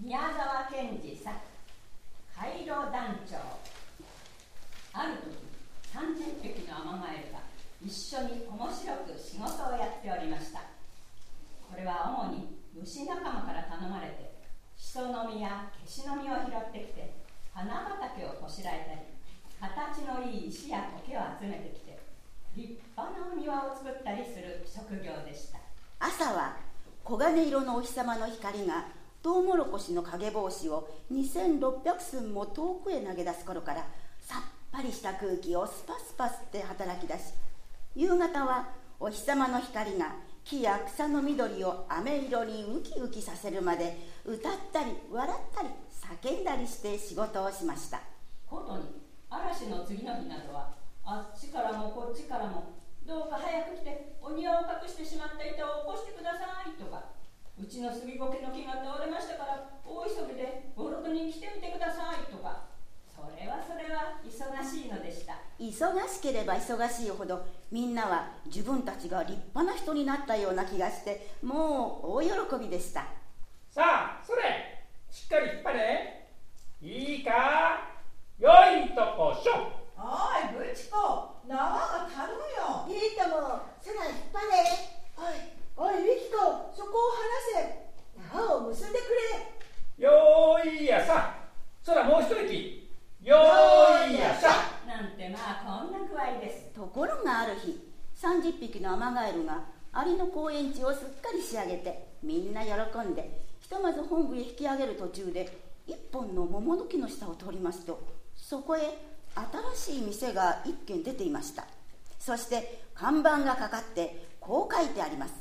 宮沢賢治作回路団長ある時30匹のアマガエルが一緒に面白く仕事をやっておりました。これは主に虫仲間から頼まれてシソの実やケシの実を拾ってきて花畑をこしらえたり形のいい石や苔を集めてきて立派なお庭を作ったりする職業でした。朝は黄金色のお日様の光がトウモロコシの影帽子を2600寸も遠くへ投げ出す頃からさっぱりした空気をスパスパ吸って働き出し夕方はお日様の光が木や草の緑を飴色にウキウキさせるまで歌ったり笑ったり叫んだりして仕事をしました。ことに嵐の次の日などはあっちからもこっちからもどうか早く来てお庭を隠してしまった板を起こしてくださいとかうちの杉苔の木が倒れましたから大急ぎで56人来てみてくださいとか。それはそれは忙しいのでした。忙しければ忙しいほどみんなは自分たちが立派な人になったような気がしてもう大喜びでした。さあそれしっかり引っ張れ。いいか？よいとこしょ。おいブチコ縄が足るよ。いいとも。空引っ張れおいおいミキコそこを離せ。縄を結んでくれ。よーいやさ。空もう一息。よーいやさ。なんてまあこんな具合です。ところがある日30匹のアマガエルがアリの公園地をすっかり仕上げてみんな喜んでひとまず本部へ引き上げる途中で一本の桃の木の下を通りますとそこへ新しい店が一軒出ていました。そして看板がかかってこう書いてあります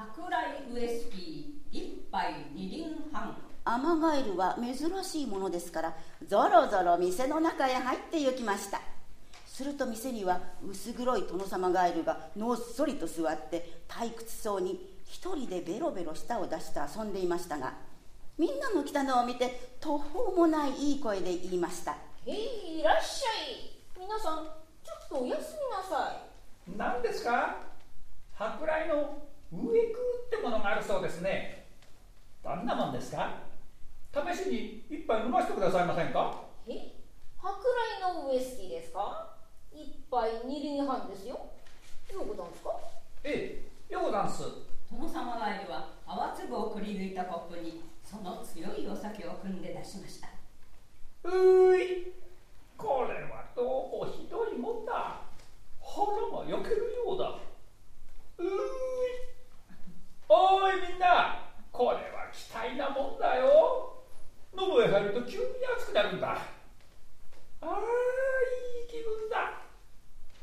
舶来ウエスキー一杯二輪半。アマガエルは珍しいものですからぞろぞろ店の中へ入って行きました。すると店には薄黒い殿様ガエルがのっそりと座って退屈そうに一人でベロベロ舌を出して遊んでいましたがみんなの来たのを見て途方もないいい声で言いました。へいいらっしゃい。皆さんちょっとお休みなさい。何ですか？舶来の植え空ってものがあるそうですね。どんなもんですか？試しに一杯飲ませてくださいませんか？え？舶来のウイスキーですか？一杯二輪半ですよ。ようござんすか？ええようござんす。殿様ガエルは泡粒をくり抜いたコップにその強いお酒を汲んで出しました。うーい。これはどうもひどいもんだ。腹が焼けるようだ。うーいおいみんな。これは期待なもんだよ。喉へ入ると急に熱くなるんだ。ああいい気分だ。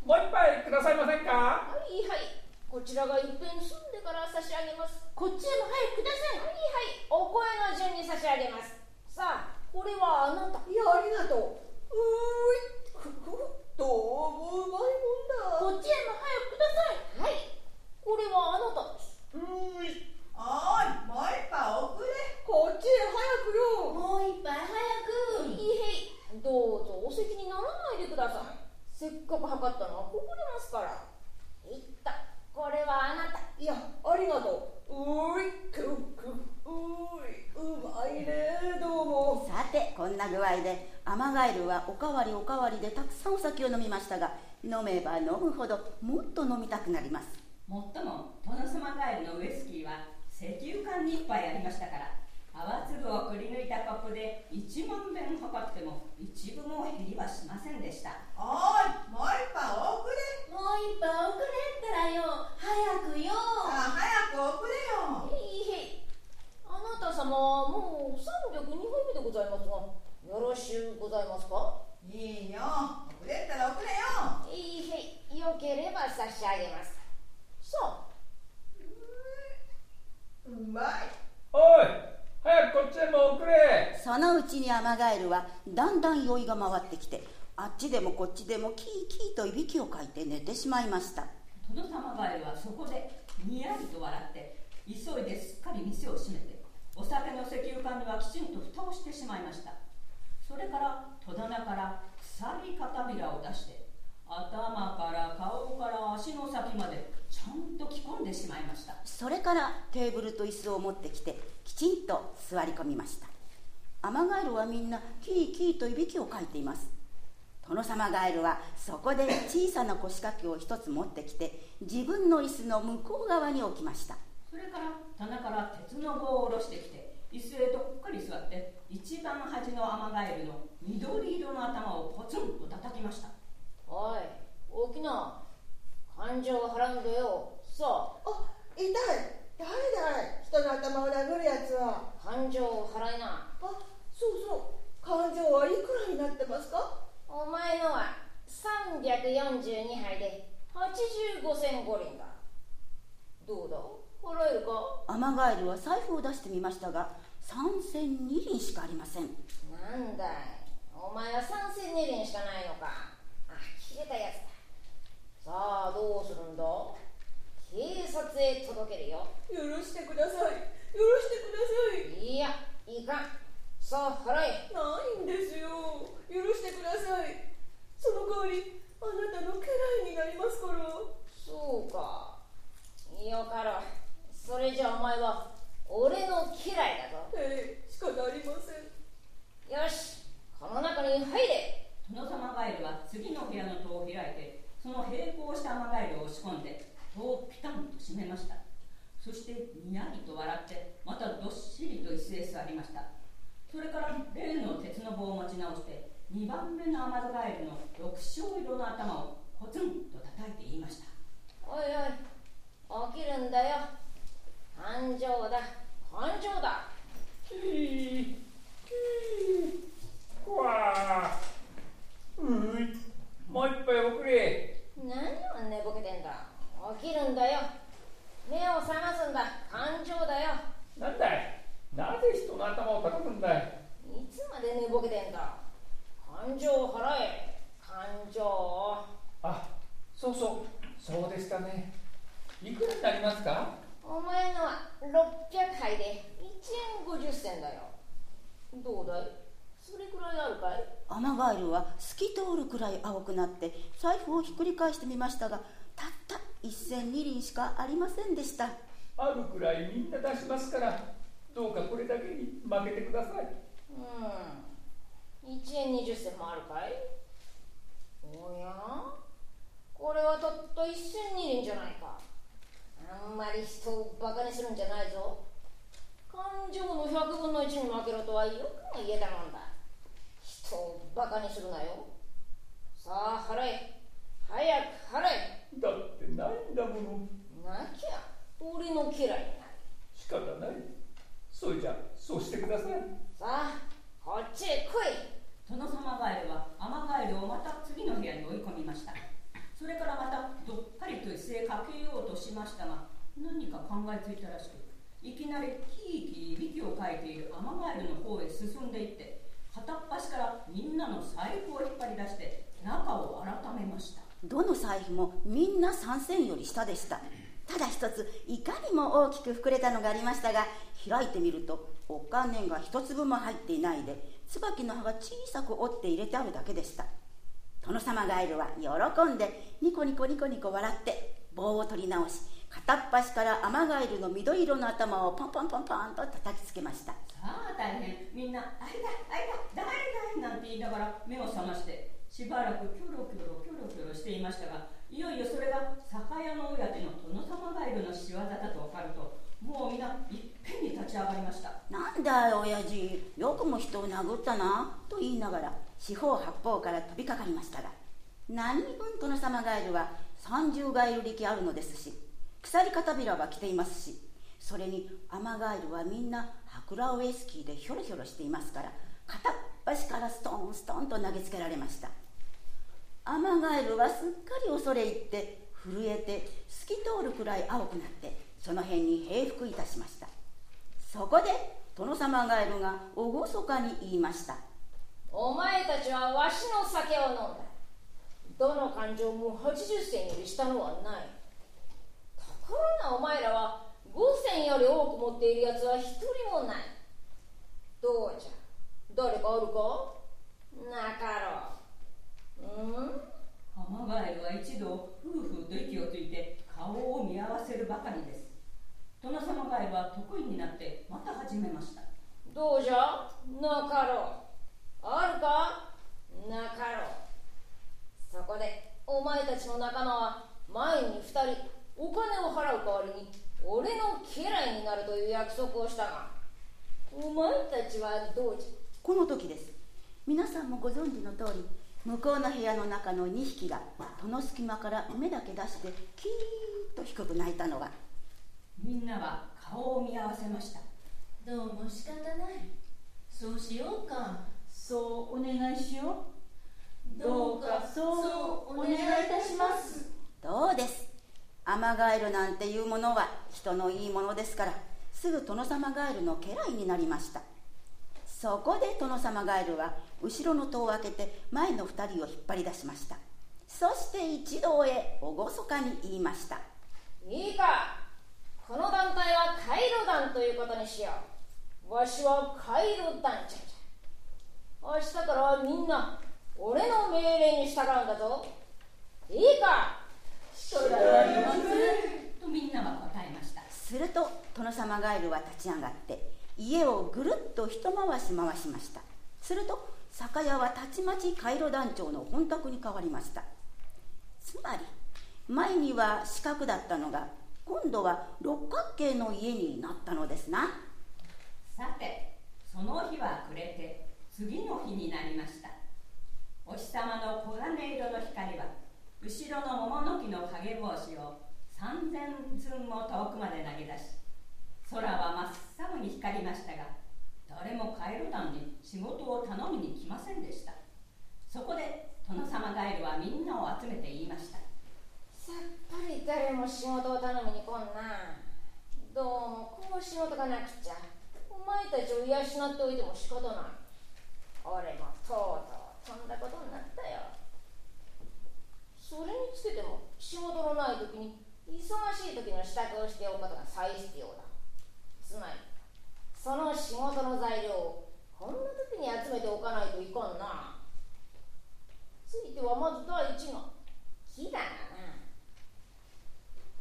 もう一杯くださいませんか？はいはい。こちらがいっぺん済んでから差し上げます。こっちへも早くください。はいはい。お声の順に差し上げます。さあこれはあなた。いやありがとう。うーい。ふふどうもうまいもんだ。こっちへも早くください。はい。これはあなたですうーいおいもう一杯遅れこっちへ早くよもう一杯早くいいへいどうぞお席にならないでくださいせっかく測ったのはここれますからいったこれはあなたいやありがとううーいくくうーいうまいねどうもさてこんな具合でアマガエルはおかわりおかわりでたくさんお酒を飲みましたが飲めば飲むほどもっと飲みたくなります。もっとも殿様ガエルのウイスキーは石油缶に一杯ありましたから泡粒をくり抜いたコップで1万遍測っても一分も減りはしませんでしたおいもう一杯遅れもう一杯遅れったらよ早くよさあ早く遅れよいいへいあなた様はもう302杯目でございますがよろしゅうございますか？いいよ。遅れたら遅れよ。いいへいよければ差し上げます。さあうまい。おい早くこっちへも送れ。そのうちにアマガエルはだんだん酔いが回ってきてあっちでもこっちでもキーキーといびきをかいて寝てしまいました。殿様ガエルはそこでにやりと笑って急いですっかり店を閉めてお酒の石油缶にはきちんと蓋をしてしまいましたそれから戸棚から鎖片びらを出して頭から顔から足の先までちちゃんと着込んでしまいました。それからテーブルと椅子を持ってきてきちんと座り込みました。アマガエルはみんなキーキーといびきをかいています。殿様ガエルはそこで小さな腰掛けを一つ持ってきて自分の椅子の向こう側に置きました。それから棚から鉄の棒を下ろしてきて椅子へどっかり座って一番端のアマガエルの緑色の頭をポツンと叩きました。おい大きな感情を払うんだよ。さあ。痛い。誰だい？人の頭を殴るやつは。あ感情を払いな。あそうそう。感情はいくらになってますか？お前のは342杯で85銭五輪だ。どうだ？払えるかアマガエルは財布を出してみましたが3銭2厘しかありませんなんだいお前は3銭2輪しかないのかあ切れたやつださあどうするんだ警察へ届けるよ許してください許してくださいいやいかんさあ払えないんですよ許してくださいその代わりあなたの家来になりますからそうかよかろうそれじゃお前は俺の嫌いだぞ。ええ仕方ありません。よしこの中に入れ。殿様ガエルは次の部屋の戸を開いてその並行したアマガエルを押し込んで戸をピタンと閉めました。そしてにやりと笑ってまたどっしりと椅子へ座りました。それから例の鉄の棒を持ち直して2番目のアマガエルの緑青色の頭をコツンと叩いて言いました。おいおい起きるんだよ感情だ。感情だ。キーキーわー。うい。もう一杯おくれ。何を寝ぼけてんだ。起きるんだよ。目を覚ますんだ。感情だよ。なんだい。なぜ人の頭を叩くんだい。いつまで寝ぼけてんだ。感情を払え。感情を。あそうそう。そうでしたね。いくらになりますか？お前のは600杯で。1円50銭だよ。どうだい？それくらいあるかい？アマガエルは透き通るくらい青くなって財布をひっくり返してみましたがたった1銭2厘しかありませんでした。あるくらいみんな出しますからどうかこれだけに負けてください。うん。1円20銭もあるかい？おや？これはたった1銭2厘じゃないかあんまり人をバカにするんじゃないぞ。感情の100分の1に負けろとはよくも言えたもんだ。人をバカにするなよ。さあ払え。早く払え。だってないんだもの。なきゃ。俺の嫌いになる。仕方ない。それじゃそうしてください。さあこっちへ来い。殿様ガエルはアマガエルをまた次の部屋に追い込みましたそれからまたどっかりと椅子へかけようとしましたが何か考えついたらしくいきなりキーキーいびきをかいているアマガエルの方へ進んでいって片っ端からみんなの財布を引っ張り出して中を改めました。どの財布もみんな3銭より下でした。ただ一ついかにも大きく膨れたのがありましたが開いてみるとお金が一粒も入っていないで椿の葉が小さく折って入れてあるだけでした。殿様ガエルは喜んでニコニコニコニコ笑って棒を取り直し片っ端からアマガエルの緑色の頭をポンポンポンポンと叩きつけました。さあ大変。みんな「あいだあいだ誰だい」なんて言いながら目を覚ましてしばらくキョロキョロキョロキョロしていましたがいよいよそれが酒屋の親父の殿様ガエルの仕業だと分かるともうみんないっぺんに立ち上がりましたなんだよ親父よくも人を殴ったなと言いながら四方八方から飛びかかりましたが何分殿様ガエルは30ガエル力あるのですし鎖片びらは着ていますしそれにアマガエルはみんなハクラウェイスキーでひょろひょろしていますから片っ端からストンストンと投げつけられました。アマガエルはすっかり恐れ入って震えて透き通るくらい青くなってその辺に平伏いたしました。そこで殿様ガエルが厳かに言いました。お前たちはわしの酒を飲んだ。どの感情も80銭より下のはない。ところがお前らは5銭より多く持っているやつは一人もない。どうじゃ？誰かあるか？なかろう。うん？アマガエルは一度ふうふうと息をついて顔顔を見合わせるばかりです。殿様ガエルは得意になってまた始めました。どうじゃ？なかろうあるか？なかろう。そこでお前たちの仲間は前に二人お金を払う代わりに俺の家来になるという約束をしたがお前たちはどうじゃ？この時です。皆さんもご存知の通り向こうの部屋の中の2匹が戸の隙間から目だけ出してキーッと低く泣いたのがみんなは顔を見合わせました。どうも仕方ない。そうしようかそうお願いしよう。どうかそうお願いいたします。どうです。アマガエルなんていうものは人のいいものですからすぐ殿様ガエルの家来になりました。そこで殿様ガエルは後ろの戸を開けて前の2人を引っ張り出しました。そして一同へ厳かに言いました。いいか。この団体はカイロ団ということにしよう。わしはカイロ団長じゃ明日からみんな俺の命令に従うんだぞ。いいか。それはります。とみんなは答えました。すると殿様ガエルは立ち上がって家をぐるっと一回し回しました。すると酒屋はたちまちカイロ団長の本宅に変わりました。つまり前には四角だったのが今度は六角形の家になったのですな。さてその日は暮れて次の日になりました。お日様の黄金色の光は後ろの桃の木の影帽子を三千寸も遠くまで投げ出し空は真っ青に光りましたが誰もカエル団に仕事を頼みに来ませんでした。そこで殿様ガエルはみんなを集めて言いました。さっぱり誰も仕事を頼みに来んな。どうもこの仕事がなくちゃ。お前たちを養っておいても仕方ない。俺もとうとうとんだことになったよ。それにつけても仕事のない時に忙しい時の支度をしておくことが最必要だ。つまりその仕事の材料をこんな時に集めておかないといかんな。ついてはまず第一が木だな。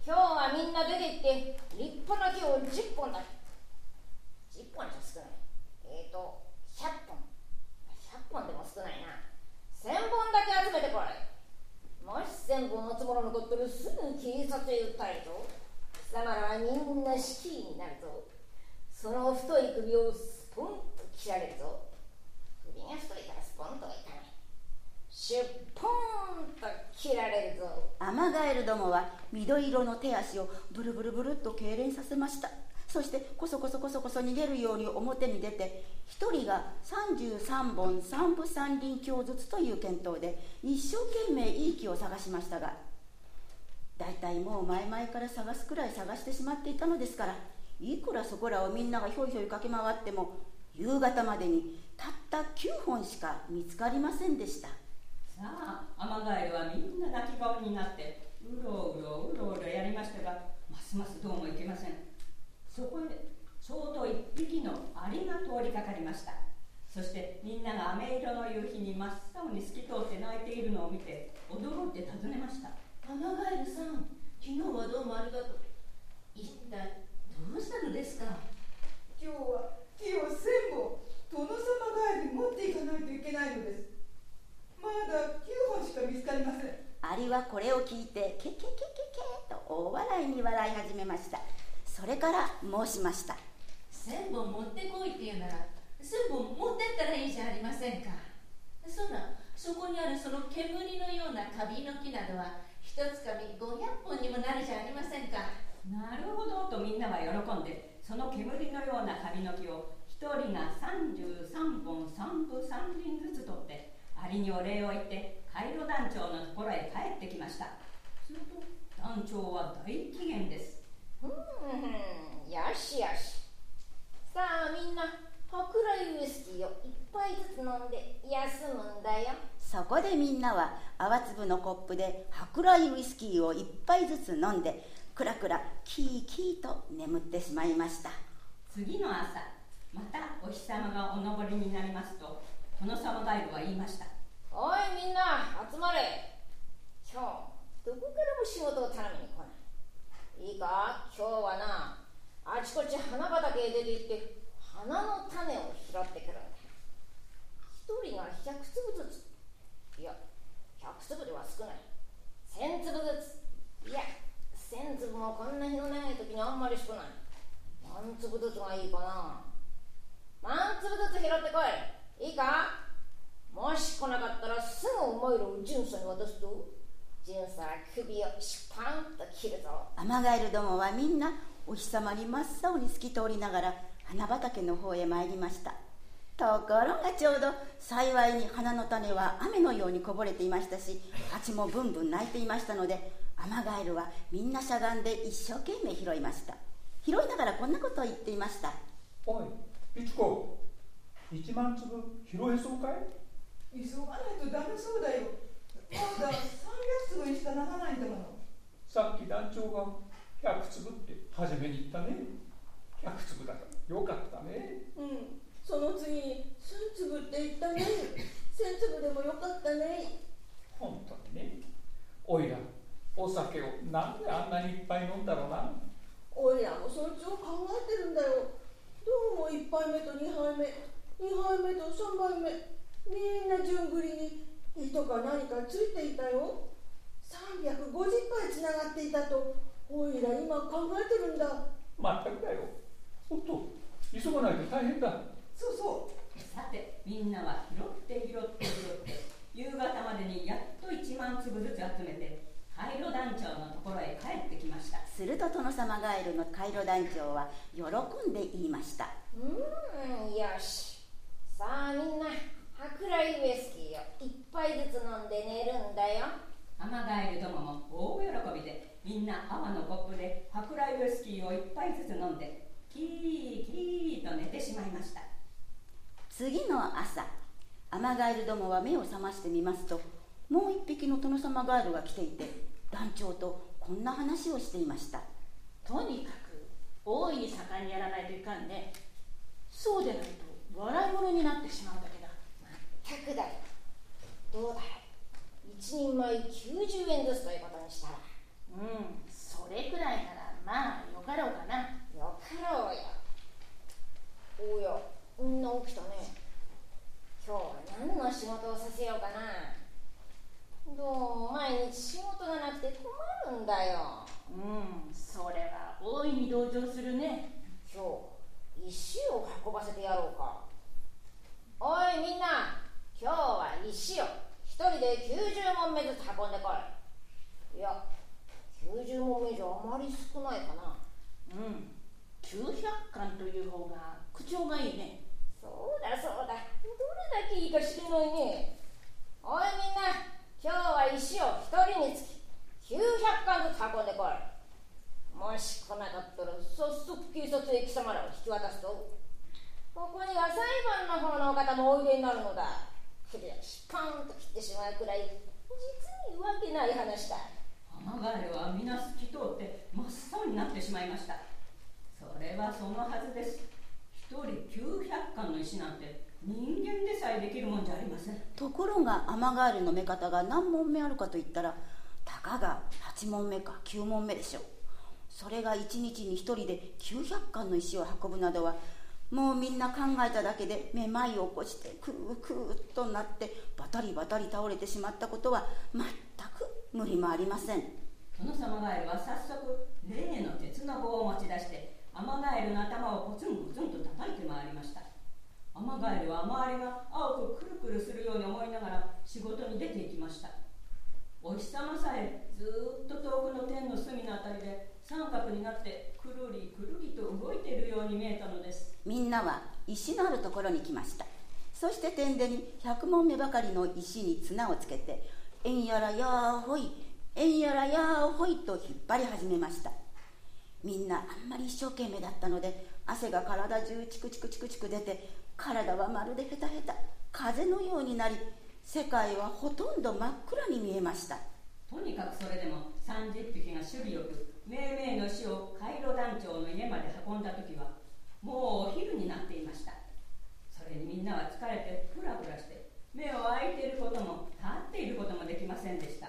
今日はみんな出て行って立派な木を10本だ。10本じゃ少ないえっ、ー、と100本100本でも少ないな1000本だけ集めてこいもし1000本集まらなかったらすぐ警察へ訴えるぞ貴様らはみんな死刑になるぞその太い首をスポンと切られるぞ首が太いからスポンとはいかない。シュッポンと切られるぞアマガエルどもは緑色の手足をブルブルブルっと痙攣させました。そしてこそこそこそこそ逃げるように表に出て一人が33本三部三輪鏡ずつという検討で一生懸命いい木を探しましたが大体もう前々から探すくらい探してしまっていたのですからいくらそこらをみんながひょいひょい駆け回っても夕方までにたった9本しか見つかりませんでした。さあアマガエルはみんな泣き顔になってうろうろうろうろやりましたがますますどうもいけません。そこへちょうど一匹のアリが通りかかりました。そしてみんなが飴色の夕日に真っ青に透き通って泣いているのを見て驚いて尋ねました。アマガエルさん昨日はどうもありがとう。一体どうしたのですか？今日は木を千本殿様ガエルに持っていかないといけないのです。まだ9本しか見つかりません。アリはこれを聞いてケケケケケと大笑いに笑い始めましたそれから申しました。千本持ってこいって言うなら千本持ってったらいいじゃありませんか。そらそこにあるその煙のようなカビの木などは一つかみ500本にもなるじゃありませんか。なるほどとみんなは喜んでその煙のようなカビの木を一人が33本三分三輪ずつ取ってアリにお礼を言ってカイロ団長のところへ帰ってきました。すると団長は大機嫌ですふんよしよし。さあみんな舶来ウイスキーを一杯ずつ飲んで休むんだよ。そこでみんなは泡粒のコップで舶来ウイスキーを一杯ずつ飲んでくらくらキーキーと眠ってしまいました。次の朝またお日様がお昇りになりますと殿様ガイルは言いました。おいみんな集まれ。今日どこからも仕事を頼みにいいか？今日はなあちこち花畑へ出て行って花の種を拾ってくる。んだ一人が100粒ずつ。いや100粒では少ない。1000粒ずつ。いや1000粒もこんな日の長い時にあんまり少ない。何粒ずつがいいかな？何粒ずつ拾ってこい。いいか？もし来なかったらすぐお前らを巡査に渡すと巡査は首をシュパンと切るぞ。アマガエルどもはみんなお日様に真っ青に透き通りながら花畑の方へ参りました。ところがちょうど幸いに花の種は雨のようにこぼれていましたし蜂もブンブン鳴いていましたのでアマガエルはみんなしゃがんで一生懸命拾いました。拾いながらこんなことを言っていました。おいいちこ1万粒拾えそうかい？急がないとダメそうだよ。まだ？300粒にしかならないんだものさっき団長が100粒って初めに言ったね。100粒だから。よかったね。うん。その次に1000粒って言ったね。1000粒でもよかったね。本当にね。おいらお酒をなんであんなにいっぱい飲んだろうな。おいらもそっちを考えてるんだよ。どうも1杯目と2杯目。2杯目と3杯目。みんな順繰りに糸か何かついていたよ350杯つながっていたとおいら今考えてるんだ。まったくだよ。おっと急がないと大変だ。そうそう。さてみんなは拾って拾って拾って夕方までにやっと1万粒ずつ集めてカイロ団長のところへ帰ってきました。すると殿様ガエルのカイロ団長は喜んで言いました。うーんよし。さあみんな舶来ウイスキーを一杯ずつ飲んで寝るんだよアマガエルどもも大喜びでみんな泡のコップで舶来ウイスキーを一杯ずつ飲んでキーキーと寝てしまいました。次の朝アマガエルどもは目を覚ましてみますともう一匹の殿様ガエルが来ていて団長とこんな話をしていました。とにかく大いに盛んにやらないといかんね。そうでないと笑い物になってしまうんだけどまったくだよどうだ一人前90円ずつということにしたらうんそれくらいならまあよかろうかなよかろうよおやみんな起きたね今日は何の仕事をさせようかなどうも毎日仕事がなくて困るんだようんそれは大いに同情するね今日石を運ばせてやろうかおいみんな今日は石を一人で90問目ずつ運んでこいいや90問目じゃあまり少ないかなうん900巻という方が口調がいいねそうだそうだどれだけいいか知れないねおいみんな今日は石を一人につき900ずつ運んでこい。もし来なかったら早速警察へ貴様らを引き渡すと。ここには裁判の方のお方もおいでになるのだ首をシパンと切ってしまうくらい実にわけない話だアマガエルは皆透き通って真っ青になってしまいましたそれはそのはずです一人900貫の石なんて人間でさえできるもんじゃありませんところがアマガエルの目方が何問目あるかといったらたかが8問目か9問目でしょう。それが1日に1人で900貫の石を運ぶなどはもうみんな考えただけでめまいを起こしてクークーっとなってバタリバタリ倒れてしまったことは全く無理もありません。殿様ガエルは早速例の鉄の棒を持ち出してアマガエルの頭をポツンポツンと叩いて回りました。アマガエルは周りが青くくるくるするように思いながら仕事に出て行きました。お日様さえずっと遠くの天の隅のあたりで三角になってくるりくるりと動いているように見えたのです。みんなは石のあるところに来ました。そして天でに100問目ばかりの石に綱をつけて「えんやらやーほいえんやらやーほい」と引っ張り始めました。みんなあんまり一生懸命だったので汗が体中チクチクチクチク出て体はまるでヘタヘタ風のようになり世界はほとんど真っ暗に見えました。とにかくそれでも30匹が首尾よく命名の死をカイロ団長の家まで運んだ時はもうお昼になっていました。それにみんなは疲れてふらふらして目を開いていることも立っていることもできませんでした。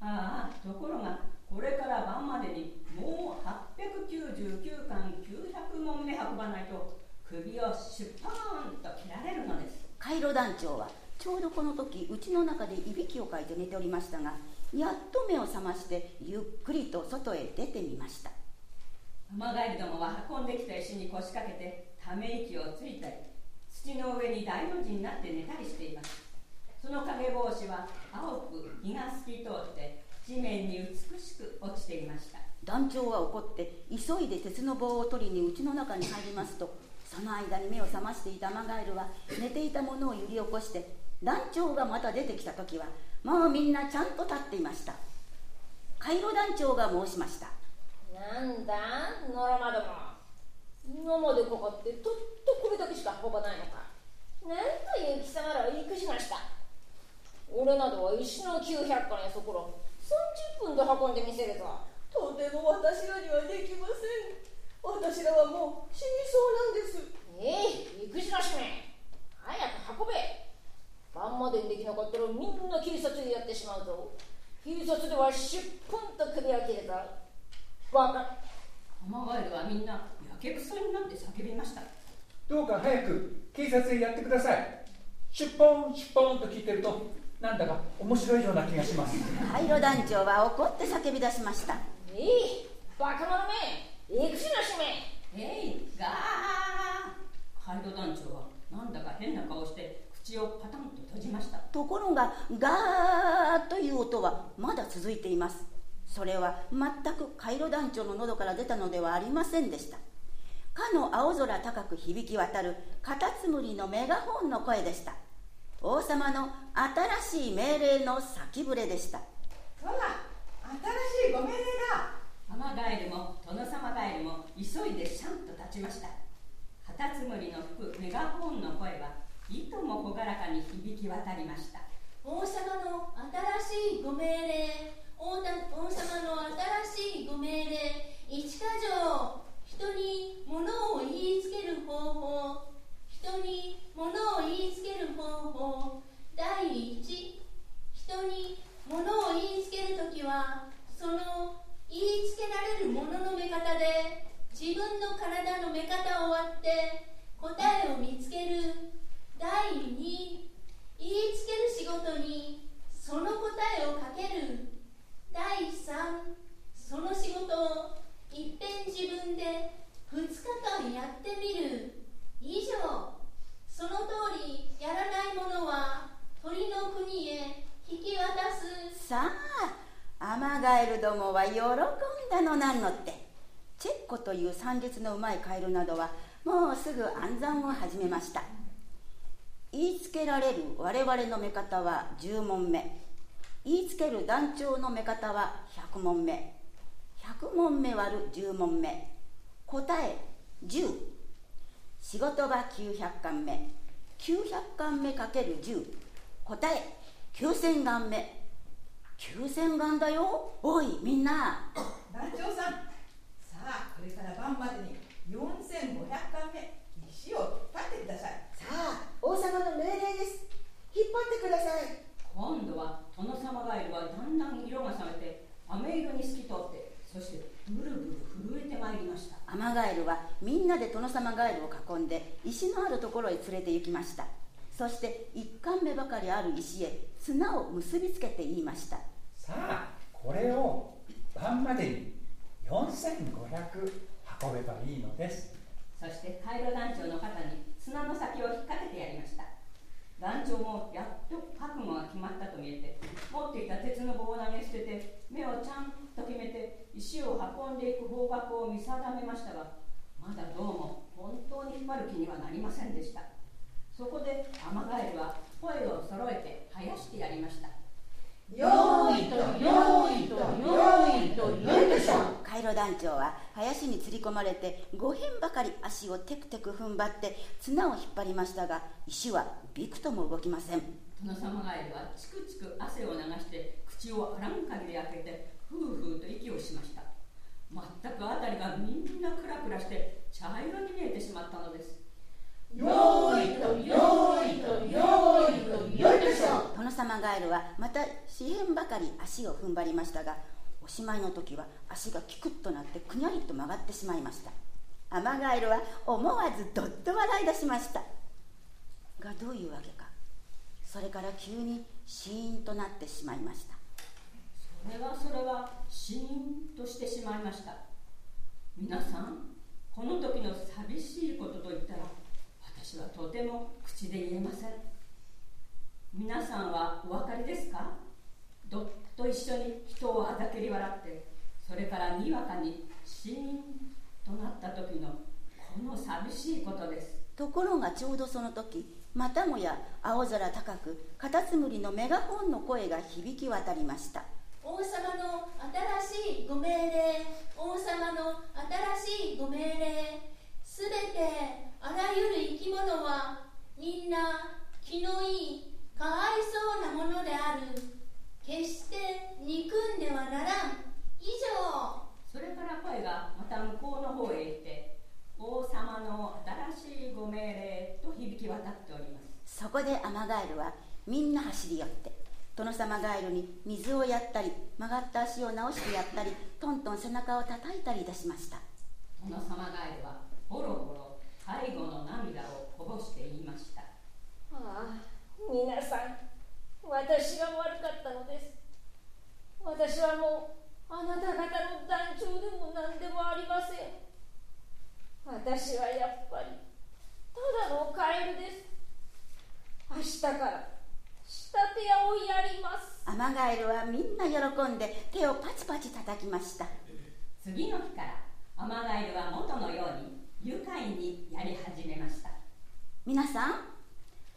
ああところがこれから晩までにもう899巻900問目運ばないと首をシュッパーンと切られるのです。カイロ団長はちょうどこの時家の中でいびきをかいて寝ておりましたがやっと目を覚ましてゆっくりと外へ出てみました。アマガエルどもは運んできた石に腰掛けてため息をついたり土の上に大の字になって寝たりしています。その影帽子は青く日が透き通って地面に美しく落ちていました。団長は怒って急いで鉄の棒を取りに家の中に入りますとその間に目を覚ましていたアマガエルは寝ていたものを揺り起こして団長がまた出てきた時はもうみんなちゃんと立っていました。カイロ団長が申しました。なんだ？ノラマども。今までかかってとっとこれだけしか運ばないのか。なんという貴様らを育しました。俺などは石の900貫やそこら30分で運んでみせるぞ。とても私らにはできません。私らはもう死にそうなんです。ええ育児の使命早く運べ晩までにできなかったらみんな警察でやってしまうぞ警察では10分と首を切れた。バカアマガエルはみんなやけくそになって叫びました。どうか早く警察へやってください。出本出本と聞いてるとなんだか面白いような気がします。カイロ団長は怒って叫び出しました。ええバカ者め。育児の使命えいガー。カイロ団長はなんだか変な顔して口をパタンと閉じました。ところがガーッという音はまだ続いています。それは全くカイロ団長の喉から出たのではありませんでした。かの青空高く響き渡るカタツムリのメガホンの声でした。王様の新しい命令の先触れでした。ほら新しいご命令だ。アマガエルもトノサマガエルも急いでシャンと立ちました。カタツムリの吹くメガホンの声は朗らかに響き渡りました王様の新しいご命令王様の新しいご命令一か条人に物を言いつける方法人に物を言いつける方法第一人に物を言いつけるときはその言いつけられるものの目方で自分の体の目方を割って答えを見つける第二言いつける仕事にその答えをかける。第三その仕事をいっぺん自分で2日間やってみる。以上その通りやらない者は鳥の国へ引き渡す。さあアマガエルどもは喜んだのなんのって。チェッコという算術のうまいカエルなどはもうすぐ暗算を始めました。言いつけられる我々の目方は10問目。言いつける団長の目方は100問目。100問目割る10問目。答え10仕事場900巻目。900巻目かける10答え9000巻目。9000巻だよ。おいみんな。団長さん。さあこれから晩までに4500巻目石を立ててくださいさあ王様の命令です。引っ張ってください。今度はトノサマガエルはだんだん色が覚めて飴色に透き通ってそしてブルブル震えてまいりました。アマガエルはみんなで殿様ガエルを囲んで石のあるところへ連れて行きました。そして一貫目ばかりある石へ綱を結びつけて言いました。さあこれを晩までに4500運べばいいのです。そしてカイロ団長の肩に砂の先を引っ掛けてやりました。団長もやっと覚悟が決まったと見えて持っていた鉄の棒を投げ捨てて目をちゃんと決めて石を運んでいく方角を見定めましたがまだどうも本当に引っ張る気にはなりませんでした。そこでアマガエルは声を揃えて生やしてやりました。よーいとよーいとよーいとよいでしょ。カイロ団長は林に釣り込まれて5辺ばかり足をテクテク踏ん張って綱を引っ張りましたが石はびくとも動きません。殿様ガエルはチクチク汗を流して口をあらん限り開けてふうふうと息をしました。全く辺りがみんなクラクラして茶色に見えてしまったのです。よーいとよーいとよーいとよいでしょ殿様ガエルはまた四辺ばかり足を踏ん張りましたがおしまいの時は足がキクッとなってくにゃりと曲がってしまいました。アマガエルは思わずどっと笑い出しました。がどういうわけか。それから急にシーンとなってしまいました。それはそれはシーンとしてしまいました。皆さんこの時の寂しいことといったら私はとても口で言えません。皆さんはお分かりですか？どっと一緒に人をあざけり笑ってそれからにわかにシーンとなった時のこの寂しいことです。ところがちょうどその時またもや青空高くカタツムリのメガホンの声が響き渡りました。王様の新しいご命令王様の新しいご命令すべてあらゆる生き物はみんな気のいいかわいそうなものである決して憎んではならん。以上。それから声がまた向こうの方へ行って王様の新しいご命令と響き渡っております。そこでアマガエルはみんな走り寄って殿様ガエルに水をやったり曲がった足を直してやったりトントン背中を叩いたりいたしました。殿様ガエルはボロボロ背後の涙をこぼして言いました。ああ皆さん私が悪かったのです。私はもうあなた方の団長でも何でもありません。私はやっぱりただのカエルです。明日から仕立て屋をやります。アマガエルはみんな喜んで手をパチパチ叩きました。次の日からアマガエルは元のように愉快にやり始めました。皆さん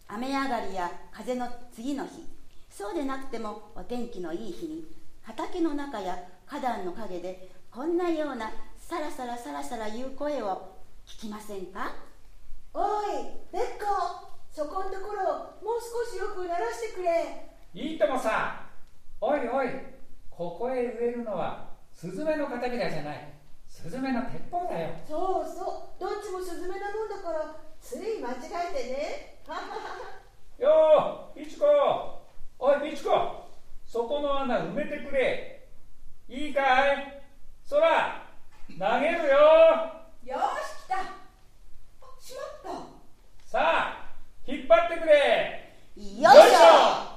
雨上がりや風の次の日そうでなくてもお天気のいい日に畑の中や花壇の陰でこんなようなさらさらさらさら言う声を聞きませんか？おいベッコ。そこんところもう少しよく鳴らしてくれ。いいともさおいおい。ここへ植えるのはスズメの片びらじゃない。スズメの鉄砲だよ。そうそう。どっちもスズメなもんだからつい間違えてね。よーいちこおいみちこそこの穴埋めてくれ。いいかい？そら投げるよ。よし来た。しまった。さあ引っ張ってくれ。よいしょ。